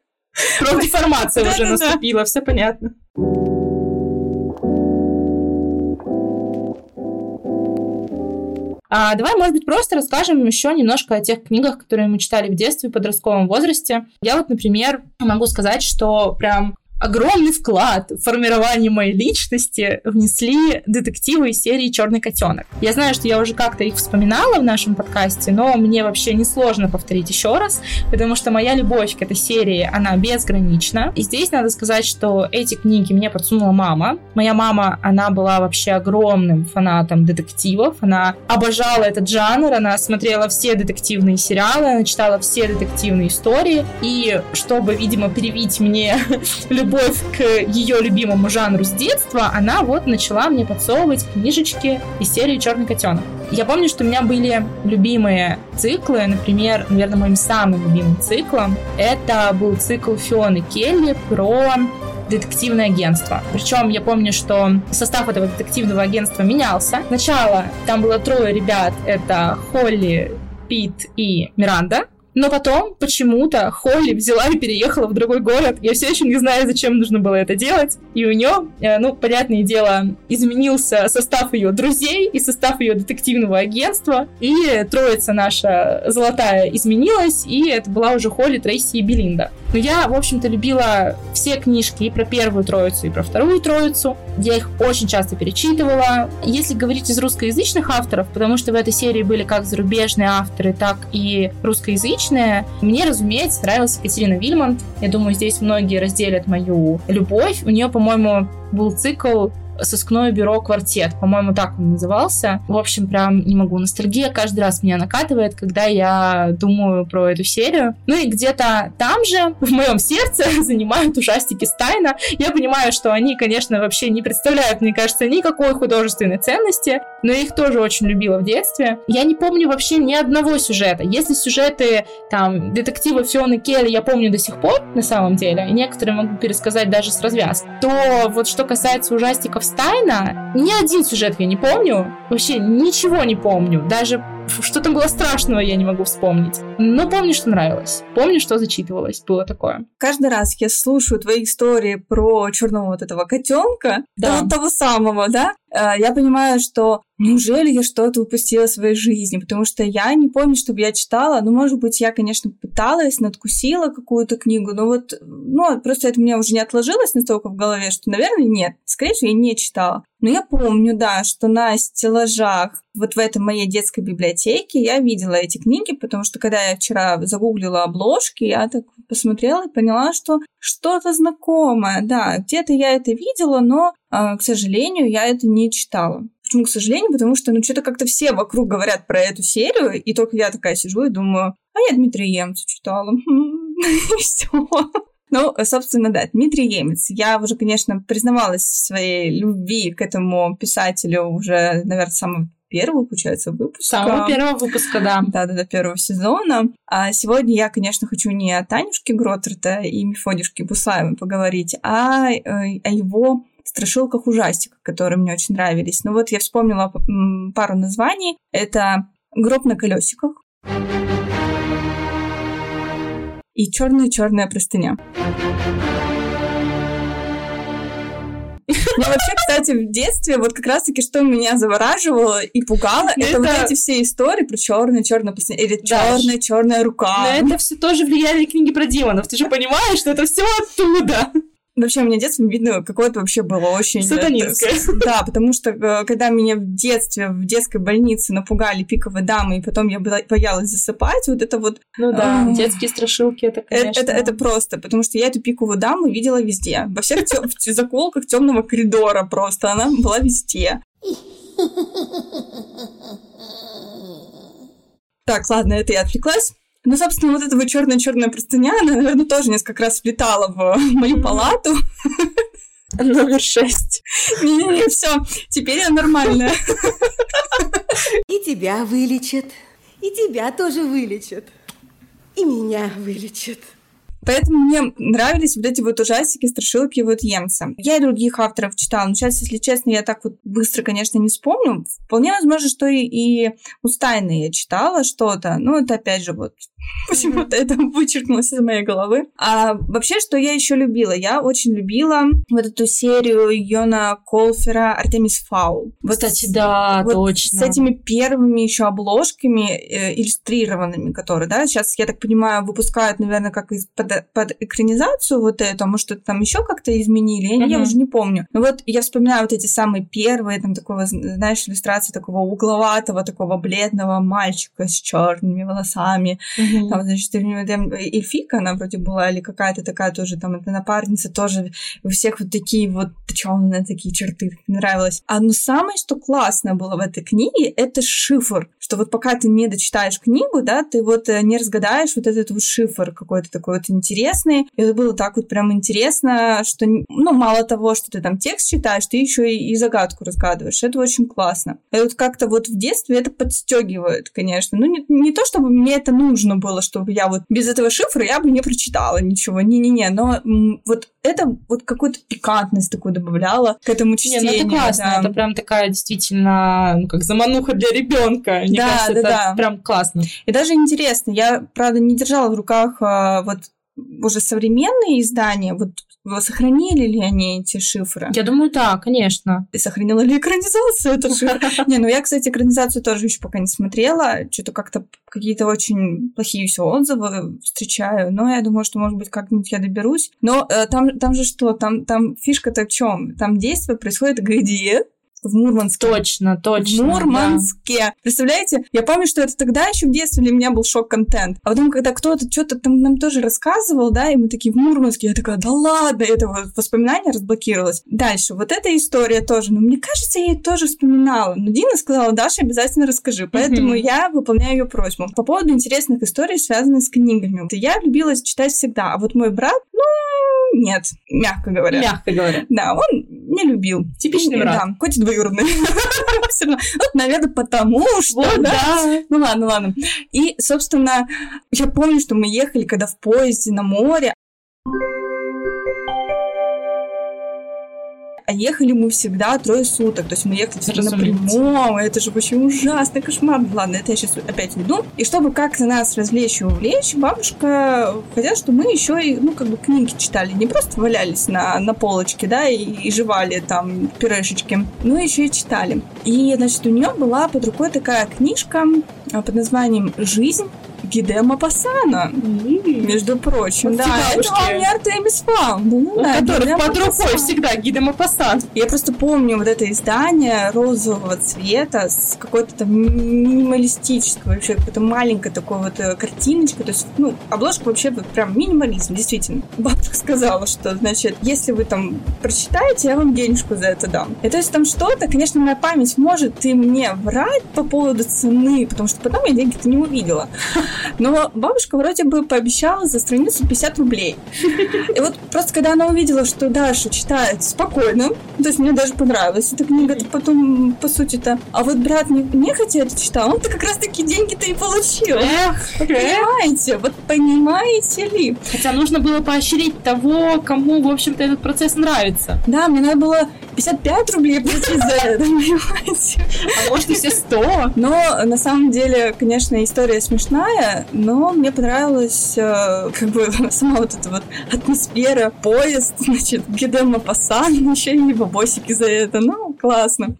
A: Профдеформация уже наступила, все понятно. А, давай, может быть, просто расскажем еще немножко о тех книгах, которые мы читали в детстве, в подростковом возрасте. Я вот, например, могу сказать, что прям огромный вклад в формирование моей личности внесли детективы из серии Черный котенок. Я знаю, что я уже как-то их вспоминала в нашем подкасте, но мне вообще несложно повторить еще раз, потому что моя любовь к этой серии, она безгранична. И здесь надо сказать, что эти книги мне подсунула мама. Моя мама, она была вообще огромным фанатом детективов, она обожала этот жанр, она смотрела все детективные сериалы, она читала все детективные истории, и чтобы, видимо, привить мне любовь к ее любимому жанру с детства, она вот начала мне подсовывать книжечки из серии Черный котенок. Я помню, что у меня были любимые циклы, например, наверное, моим самым любимым циклом это был цикл Фионы Келли про детективное агентство. Причем я помню, что состав этого детективного агентства менялся. Сначала там было трое ребят, это Холли, Пит и Миранда. Но потом почему-то Холли взяла и переехала в другой город. Я все еще не знаю, зачем нужно было это делать. И у нее, э, ну, понятное дело, изменился состав ее друзей и состав ее детективного агентства. И троица наша золотая изменилась, и это была уже Холли, Трейси и Белинда. Но я, в общем-то, любила все книжки и про первую троицу, и про вторую троицу. Я их очень часто перечитывала. Если говорить из русскоязычных авторов, потому что в этой серии были как зарубежные авторы, так и русскоязычные, мне, разумеется, нравилась Екатерина Вильмонт. Я думаю, здесь многие разделят мою любовь. У нее, по-моему, был цикл сыскное бюро «Квартет». По-моему, так он назывался. В общем, прям не могу. Ностальгия каждый раз меня накатывает, когда я думаю про эту серию. Ну и где-то там же, в моем сердце, занимают ужастики Стайна. Я понимаю, что они, конечно, вообще не представляют, мне кажется, никакой художественной ценности, но я их тоже очень любила в детстве. Я не помню вообще ни одного сюжета. Если сюжеты, там, детективы Фионы Келли я помню до сих пор, на самом деле, и некоторые могу пересказать даже с развязки, то вот что касается ужастиков Стайна, ни один сюжет я не помню. Вообще ничего не помню. Даже что там было страшного, я не могу вспомнить. Но помню, что нравилось. Помню, что зачитывалось. Было такое.
B: Каждый раз я слушаю твои истории про черного вот этого котенка,
A: Да.
B: вот того самого, да, э, я понимаю, что неужели я что-то упустила в своей жизни, потому что я не помню, чтобы я читала, ну, может быть, я, конечно, пыталась, надкусила какую-то книгу, но вот, ну, просто это у меня уже не отложилось настолько в голове, что, наверное, нет, скорее всего, я не читала. Но я помню, да, что на стеллажах вот в этой моей детской библиотеке я видела эти книги, потому что когда я вчера загуглила обложки, я так посмотрела и поняла, что что-то знакомое, да, где-то я это видела, но, а, к сожалению, я это не читала. Почему, к сожалению? Потому что, ну, что-то как-то все вокруг говорят про эту серию, и только я такая сижу и думаю, а я Дмитрия Емца читала. И все. Ну, собственно, да, Дмитрий Емец. Я уже, конечно, признавалась в своей любви к этому писателю уже, наверное, с самого первого, получается, выпуска.
A: Самого первого выпуска, да.
B: Да-да-да, первого сезона. А сегодня я, конечно, хочу не о Танюшке Гротрта и Мефодюшке Буслаевой поговорить, а э, о его страшилках ужастиках, которые мне очень нравились. Ну вот я вспомнила пару названий. Это «Гроб на колесиках» и «Черная-черная простыня». Ну, вообще, кстати, в детстве вот как раз-таки, что меня завораживало и пугало, это, вот
A: Это-
B: эти все истории про черную черную простыню или
A: Да.
B: черная черная рука.
A: Но это все тоже влияли книги про демонов. Ты же понимаешь, что это все оттуда.
B: Вообще, у меня детство, видно, какое-то вообще было очень...
A: Сатанинское.
B: это, с- Да, потому что э, когда меня в детстве в детской больнице напугали пиковые дамы, и потом я боялась засыпать, вот это вот...
A: Ну да, детские страшилки, это,
B: э,
A: конечно...
B: Это, это просто, потому что я эту пиковую даму видела везде. Во всех тё- заколках темного коридора просто. Она была везде. Так, ладно, это я отвлеклась. Ну, собственно, вот эта вот черная-черная простыня, она, наверное, тоже несколько раз влетала в мою палату.
A: Номер шесть.
B: Не-не-не, все, теперь я нормальная.
H: И тебя вылечат, и тебя тоже вылечат, и меня вылечат.
B: Поэтому мне нравились вот эти вот ужастики, страшилки вот Емца. Я и других авторов читала, но сейчас, если честно, я так вот быстро, конечно, не вспомню. Вполне возможно, что и, и у Стайны я читала что-то. Ну, это опять же вот почему-то это вычеркнулось из моей головы. А вообще, что я еще любила? Я очень любила вот эту серию Йона Колфера «Артемис Фаул». Вот
A: Кстати,
B: с-
A: да,
B: вот
A: точно.
B: С этими первыми еще обложками э, иллюстрированными, которые, да, сейчас, я так понимаю, выпускают, наверное, как из-под под, под экранизацию вот эту, а может, это там еще как-то изменили, я, я
A: Мгм.
B: уже не помню. Но вот я вспоминаю вот эти самые первые, там, такого, знаешь, иллюстрации такого угловатого, такого бледного мальчика с черными волосами, там, значит, у него там эльфика, она вроде была, или какая-то такая тоже, там, эта напарница тоже, у всех вот такие вот точёные такие черты, нравилось. А ну самое, что классно было в этой книге, это шифр, что вот пока ты не дочитаешь книгу, да, ты вот э, не разгадаешь вот этот вот шифр какой-то такой вот интересный. И это было так вот прям интересно, что, ну, мало того, что ты там текст читаешь, ты еще и, и загадку разгадываешь. Это очень классно. И вот как-то вот в детстве это подстегивает, конечно. Ну, не, не то, чтобы мне это нужно было, чтобы я вот без этого шифра я бы не прочитала ничего. Не-не-не, но м, вот это вот какую-то пикантность такую добавляла к этому
A: Не,
B: чтению.
A: ну это классно,
B: да.
A: это прям такая действительно, ну, как замануха для ребенка. Мне
B: Да,
A: кажется,
B: да,
A: это
B: да.
A: прям классно.
B: И даже интересно, я, правда, не держала в руках а, вот уже современные издания, вот сохранили ли они эти шифры?
A: Я думаю, да, конечно.
B: И сохранила ли экранизацию эту шифр? Не, ну я, кстати, экранизацию тоже еще пока не смотрела. Что-то как-то какие-то очень плохие все отзывы встречаю. Но я думаю, что, может быть, как-нибудь я доберусь. Но э, там, там же что? Там, там фишка-то в чем? Там действие происходит где? В Мурманске.
A: Точно, точно.
B: В
A: да.
B: Мурманске. Представляете? Я помню, что это тогда еще в детстве для меня был шок-контент. А потом, когда кто-то что-то там нам тоже рассказывал, да, и мы такие в Мурманске, я такая, да ладно, это вот воспоминание разблокировалось. Дальше, вот эта история тоже, ну, мне кажется, я ее тоже вспоминала. Но Дина сказала, Даша, обязательно расскажи. Поэтому
A: Мгм.
B: я выполняю ее просьбу. По поводу интересных историй, связанных с книгами. Я любила читать всегда, а вот мой брат, ну, нет, мягко говоря.
A: Мягко говоря.
B: Да, он не любил.
A: Типичный брат.
B: Да, хоть и двоюродный. Равно. Вот, наверное, потому что,
A: Вот,
B: да.
A: да.
B: Ну ладно, ладно. И, собственно, я помню, что мы ехали, когда в поезде на море, а ехали мы всегда трое суток. То есть мы ехали всегда на
A: Разумеется.
B: прямом. Это же вообще ужасный кошмар. Ладно, это я сейчас опять веду. И чтобы как-то нас развлечь и увлечь, бабушка хотела, чтобы мы еще и, ну, как бы книги читали. Не просто валялись на, на полочке, да, и, и жевали там пюрешечки, но еще и читали. И, значит, у нее была под рукой такая книжка а, под названием «Жизнь Гидема Пасана». Между прочим, да, это вам не Артемис Фаунд. Ну,
A: У
B: да,
A: которых
B: Гидема
A: под рукой всегда гида Мапасан.
B: Я просто помню вот это издание розового цвета с какой-то там минималистической вообще какой-то маленькой такой вот э, картиночкой. То есть, ну, обложка вообще вот прям минимализм, действительно. Бабушка сказала, что, значит, если вы там прочитаете, я вам денежку за это дам. И то есть там что-то, конечно, моя память может и мне врать по поводу цены, потому что потом я деньги-то не увидела. Но бабушка вроде бы пообещала за страницу 50 рублей. И вот просто когда она увидела, что Даша читает спокойно, то есть мне даже понравилась эта книга-то потом, по сути-то. А вот брат не, нехотя это читал, он-то как раз-таки деньги-то и получил.
A: Эх.
B: Понимаете? Вот понимаете ли?
A: Хотя нужно было поощрить того, кому, в общем-то, этот процесс нравится.
B: Да, мне надо было 55 рублей платить за это, понимаете?
A: А может, и все 100.
B: Но на самом деле, конечно, история смешная, но мне понравилась э, как бы сама вот эта вот атмосфера, поезд, значит, Гидема Пасан, еще и бабосики за это. Ну, классно.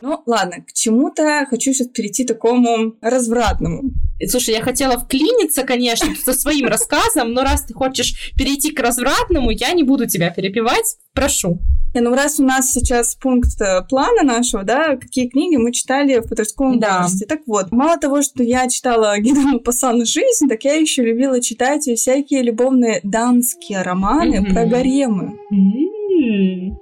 B: Ну, ладно, к чему-то хочу сейчас перейти такому развратному.
A: И, Слушай, я хотела вклиниться, конечно, со своим рассказом, но раз ты хочешь перейти к развратному, я не буду тебя перепевать. Прошу.
B: Не, ну раз у нас сейчас пункт э, плана нашего, да, какие книги мы читали в подростковом
A: Да.
B: возрасте. Так вот, мало того, что я читала Гидему Пасан «Жизнь», так я еще любила читать и всякие любовные дамские романы
A: Мгм.
B: про гаремы. Да,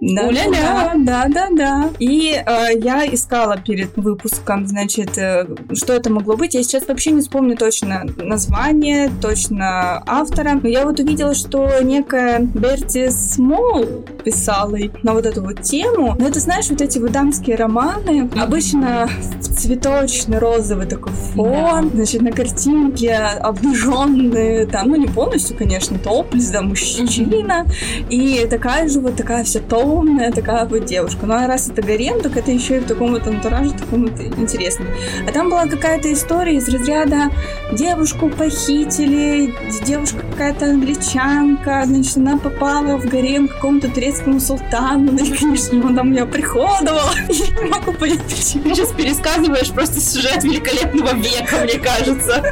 A: Уля-ля.
B: да, да, да. И э, я искала перед выпуском, значит, э, что это могло быть. Я сейчас вообще не вспомню точно название, точно автора. Но я вот увидела, что некая Берти Смол писала на вот эту вот тему. Но это, знаешь, вот эти вот дамские романы, обычно в цветочный розовый такой фон, значит, на картинке обнаженные, там, ну не полностью, конечно, топлес, да, мужчина, и такая же вот такая вся томная, такая вот девушка. Ну а раз это гарем, так это еще и в таком вот антураже, таком вот интересном. А там была какая-то история из разряда девушку похитили, девушка какая-то англичанка, значит, она попала в гарем к какому-то турецкому султану, ну и, конечно, он там ее приходовал. Я не могу понять, почему.
A: Ты сейчас пересказываешь просто сюжет великолепного века, мне кажется.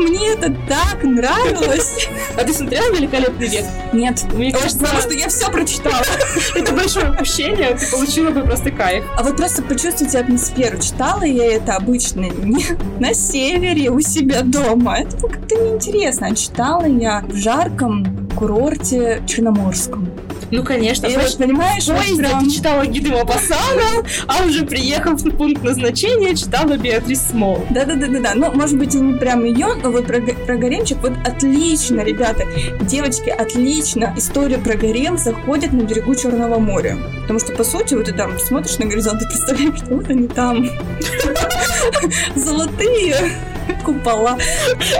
B: Мне это так нравилось.
A: А ты смотрела «Великолепный век»?
B: Нет,
A: Мне кажется,
B: потому что я все прочитала.
A: это большое упущение, ты получила бы просто кайф.
B: А вот просто почувствуйте атмосферу. Читала я это обычно не на севере у себя дома. Это как-то неинтересно. А читала я в жарком курорте Черноморском.
A: Ну, конечно.
B: И
A: Знаешь,
B: понимаешь,
A: в поезде
B: прям-
A: ты читала Гиды Мапасана, а уже приехав на пункт назначения, читала Беатрис Смол.
B: Да-да-да-да-да. Ну, может быть, и не прям ее, но вот про, про гаремчик вот отлично, ребята. Девочки, отлично. История про гарем заходит на берегу Черного моря. Потому что, по сути, вот ты там смотришь на горизонт и представляешь, что вот они там. Золотые купола.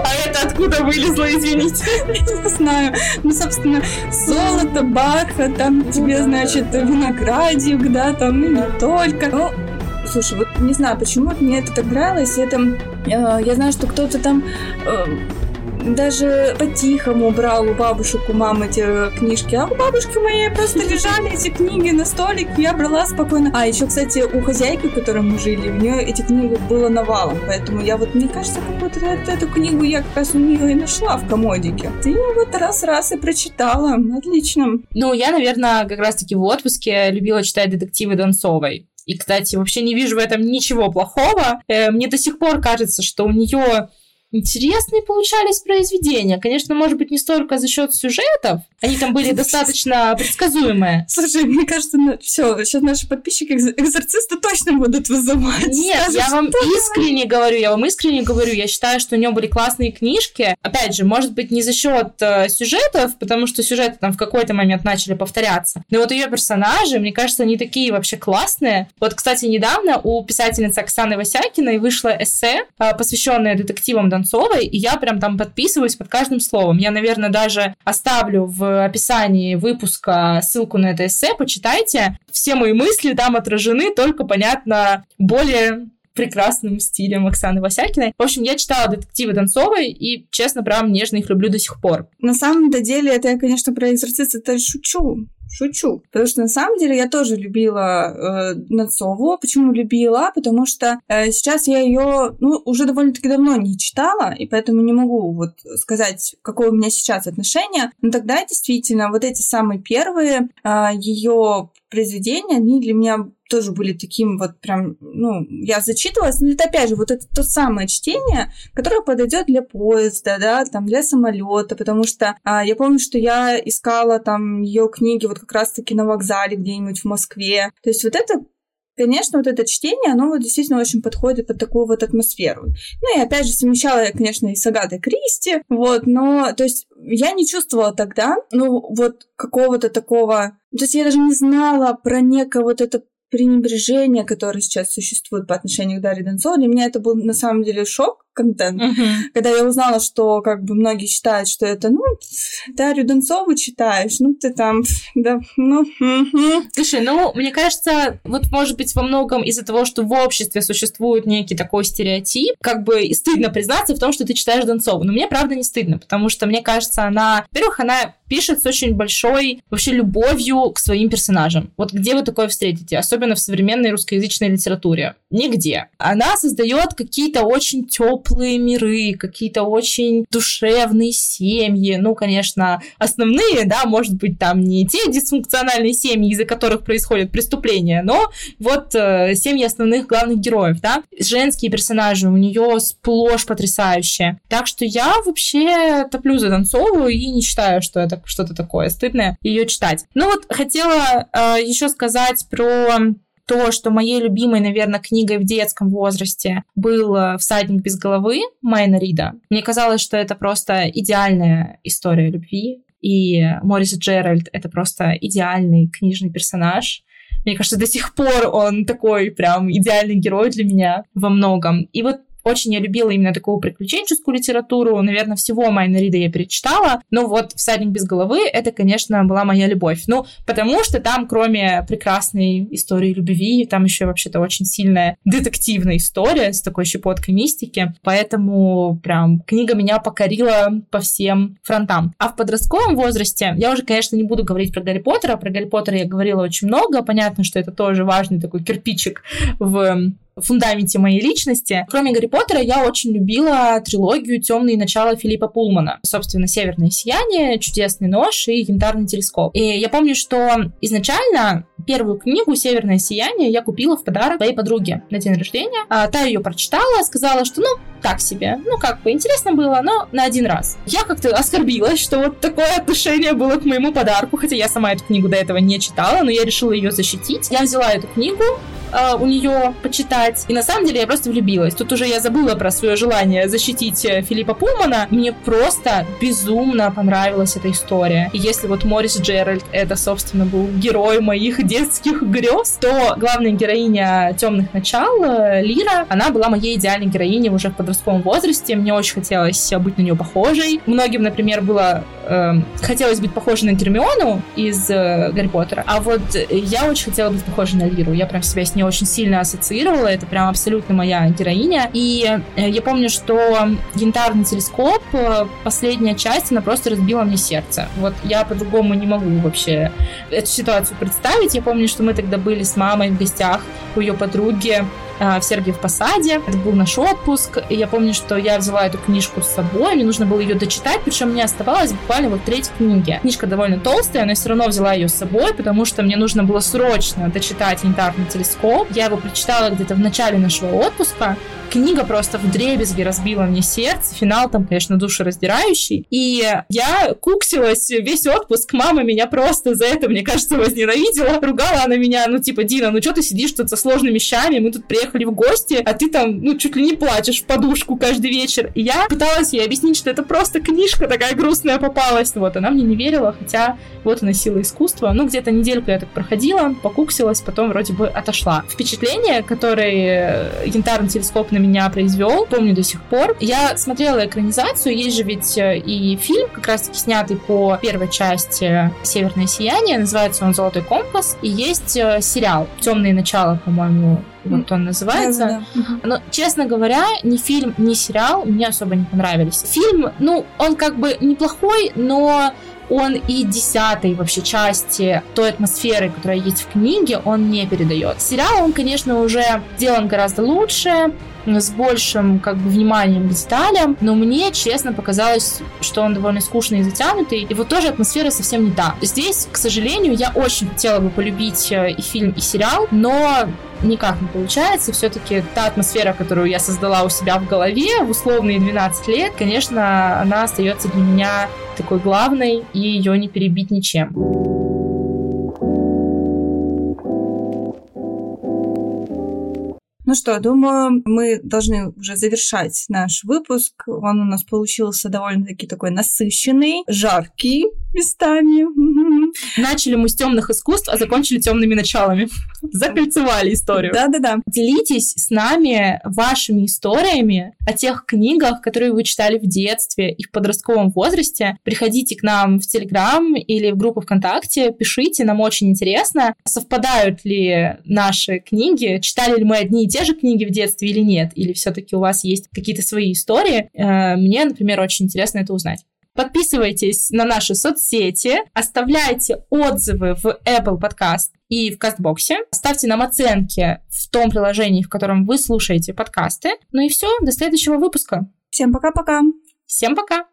A: А это откуда вылезло, извините?
B: Не знаю. Ну, собственно, золото, бархат, там тебе, значит, виноградик, да, там, ну, не только. Ну, слушай, вот не знаю, почему мне это так нравилось. Это, э, я знаю, что кто-то там э, даже по-тихому брал у бабушек, у мамы эти книжки, а у бабушки моей просто лежали эти книги на столике, я брала спокойно. А еще, кстати, у хозяйки, в которой мы жили, у нее этих книг было навалом, поэтому я вот, мне кажется, как будто эту, эту книгу я как раз у нее и нашла в комодике. Ты вот раз-раз и прочитала. Отлично.
A: Ну, я, наверное, как раз-таки в отпуске любила читать детективы Донцовой. И, кстати, вообще не вижу в этом ничего плохого. Э, Мне до сих пор кажется, что у нее интересные получались произведения. Конечно, может быть, не столько за счет сюжетов. Они там были достаточно предсказуемые.
B: Слушай, мне кажется, все, сейчас наши подписчики экз- экзорциста точно будут вызывать.
A: Нет,
B: Скажут,
A: я вам
B: «Что
A: искренне говорю, я вам искренне говорю, я считаю, что у нее были классные книжки. Опять же, может быть, не за счет э, сюжетов, потому что сюжеты там в какой-то момент начали повторяться. Но вот ее персонажи, мне кажется, они такие вообще классные. Вот, кстати, недавно у писательницы Оксаны Васякиной вышло эссе, э, посвященное детективам Донцовой, и я прям там подписываюсь под каждым словом. Я, наверное, даже оставлю в описании выпуска ссылку на это эссе, почитайте. Все мои мысли там отражены, только, понятно, более прекрасным стилем Оксаны Васякиной. В общем, я читала детективы Донцовой и, честно, прям нежно их люблю до сих пор.
B: На самом-то деле, это я, конечно, про экзорцист это шучу. Шучу. Потому что на самом деле я тоже любила э, Донцову. Почему любила? Потому что э, сейчас я ее, ну, уже довольно-таки давно не читала, и поэтому не могу вот сказать, какое у меня сейчас отношение. Но тогда действительно вот эти самые первые э, ее произведения, они для меня тоже были таким вот прям, ну, я зачитывалась, но это опять же вот это то самое чтение, которое подойдет для поезда, да, там для самолета, потому что а, я помню, что я искала там ее книги вот как раз-таки на вокзале где-нибудь в Москве. То есть вот это Конечно, вот это чтение, оно вот действительно очень подходит под такую вот атмосферу. Ну и опять же совмещала я, конечно, и с Агатой Кристи, вот, но, то есть я не чувствовала тогда, ну, вот какого-то такого... То есть я даже не знала про некое вот это пренебрежение, которое сейчас существует по отношению к Дарье Донцовой. Для меня это был на самом деле шок, контент, когда я узнала, что как бы многие считают, что это, ну, Дарью Донцову читаешь, ну, ты там, да, ну, мгм.
A: Слушай, ну, мне кажется, вот, может быть, во многом из-за того, что в обществе существует некий такой стереотип, как бы и стыдно признаться в том, что ты читаешь Донцову. Но мне, правда, не стыдно, потому что, мне кажется, она... Во-первых, она пишет с очень большой вообще любовью к своим персонажам. Вот где вы такое встретите? Особенно в современной русскоязычной литературе. Нигде. Она создает какие-то очень теплые миры, какие-то очень душевные семьи. Ну, конечно, основные, да, может быть, там не те дисфункциональные семьи, из-за которых происходят преступления, но вот э, семьи основных главных героев, да. Женские персонажи у нее сплошь потрясающие. Так что я вообще топлю за Донцову и не считаю, что это что-то такое стыдное ее читать. Ну вот хотела э, еще сказать про то, что моей любимой, наверное, книгой в детском возрасте был э, «Всадник без головы» Майна Рида. Мне казалось, что это просто идеальная история любви, и Морис Джеральд — это просто идеальный книжный персонаж. Мне кажется, до сих пор он такой прям идеальный герой для меня во многом. И вот очень я любила именно такую приключенческую литературу. Наверное, всего Майна Рида я перечитала. Но вот «Всадник без головы» — это, конечно, была моя любовь. Ну, потому что там, кроме прекрасной истории любви, там еще вообще-то очень сильная детективная история с такой щепоткой мистики. Поэтому прям книга меня покорила по всем фронтам. А в подростковом возрасте я уже, конечно, не буду говорить про Гарри Поттера. Про Гарри Поттера я говорила очень много. Понятно, что это тоже важный такой кирпичик в фундаменте моей личности. Кроме Гарри Поттера, я очень любила трилогию «Темные начала» Филиппа Пулмана. Собственно, «Северное сияние», «Чудесный нож» и «Янтарный телескоп». И я помню, что изначально первую книгу «Северное сияние» я купила в подарок своей подруге на день рождения. А, та ее прочитала, сказала, что, ну, так себе. Ну, как бы интересно было, но на один раз. Я как-то оскорбилась, что вот такое отношение было к моему подарку, хотя я сама эту книгу до этого не читала, но я решила ее защитить. Я взяла эту книгу, э, у нее почитать. И на самом деле я просто влюбилась. Тут уже я забыла про свое желание защитить э, Филиппа Пулмана. Мне просто безумно понравилась эта история. И если вот Морис Джеральд это, собственно, был герой моих детских грез, то главная героиня темных начал, э, Лира, она была моей идеальной героиней уже в подростковом возрасте. Мне очень хотелось быть на нее похожей. Многим, например, было э, хотелось быть похожей на Гермиону из э, Гарри Поттера. А вот я очень хотела быть похожей на Лиру. Я прям себя с ней очень сильно ассоциировала. Это прям абсолютно моя героиня. И э, я помню, что янтарный телескоп, э, последняя часть, она просто разбила мне сердце. Вот я по-другому не могу вообще эту ситуацию представить. Я помню, что мы тогда были с мамой в гостях у ее подруги в Сергиев Посаде. Это был наш отпуск. И я помню, что я взяла эту книжку с собой. Мне нужно было ее дочитать, причем мне оставалось буквально вот треть книги. Книжка довольно толстая, но я все равно взяла ее с собой, потому что мне нужно было срочно дочитать «Янтарный телескоп». Я его прочитала где-то в начале нашего отпуска. Книга просто в дребезги разбила мне сердце. Финал там, конечно, душераздирающий. И я куксилась весь отпуск. Мама меня просто за это, мне кажется, возненавидела. Ругала она меня, ну, типа, Дина, ну что ты сидишь тут со сложными вещами? Мы тут приехали в гости, а ты там, ну, чуть ли не плачешь в подушку каждый вечер. И я пыталась ей объяснить, что это просто книжка такая грустная попалась. Вот, она мне не верила, хотя вот она сила искусства. Ну, где-то недельку я так проходила, покуксилась, потом вроде бы отошла. Впечатление, которое янтарный телескоп на меня произвел, помню до сих пор. Я смотрела экранизацию, есть же ведь э, и фильм, как раз-таки снятый по первой части «Северное сияние», называется он «Золотой компас», и есть э, сериал «Темные начала», по-моему, вот он называется.
B: Да, да, да.
A: Но, честно говоря, ни фильм, ни сериал мне особо не понравились. Фильм, ну, он как бы неплохой, но он и десятой вообще части той атмосферы, которая есть в книге, он не передает. Сериал, он, конечно, уже сделан гораздо лучше, с большим как бы вниманием к деталям, но мне, честно, показалось, что он довольно скучный и затянутый, и вот тоже атмосфера совсем не та. Здесь, к сожалению, я очень хотела бы полюбить э, и фильм, и сериал, но никак не получается. Все-таки та атмосфера, которую я создала у себя в голове в условные 12 лет, конечно, она остается для меня такой главной, и ее не перебить ничем.
B: Ну что, думаю, мы должны уже завершать наш выпуск. Он у нас получился довольно-таки такой насыщенный, жаркий местами.
A: Начали мы с темных искусств, а закончили темными началами. Закольцевали историю.
B: Да-да-да.
A: Делитесь с нами вашими историями о тех книгах, которые вы читали в детстве и в подростковом возрасте. Приходите к нам в Телеграм или в группу ВКонтакте, пишите, нам очень интересно, совпадают ли наши книги, читали ли мы одни и те же книги в детстве или нет, или все-таки у вас есть какие-то свои истории. Э, мне, например, очень интересно это узнать. Подписывайтесь на наши соцсети, оставляйте отзывы в Apple Podcast и в Кастбоксе. Ставьте нам оценки в том приложении, в котором вы слушаете подкасты. Ну и все, до следующего выпуска.
B: Всем пока-пока.
A: Всем пока!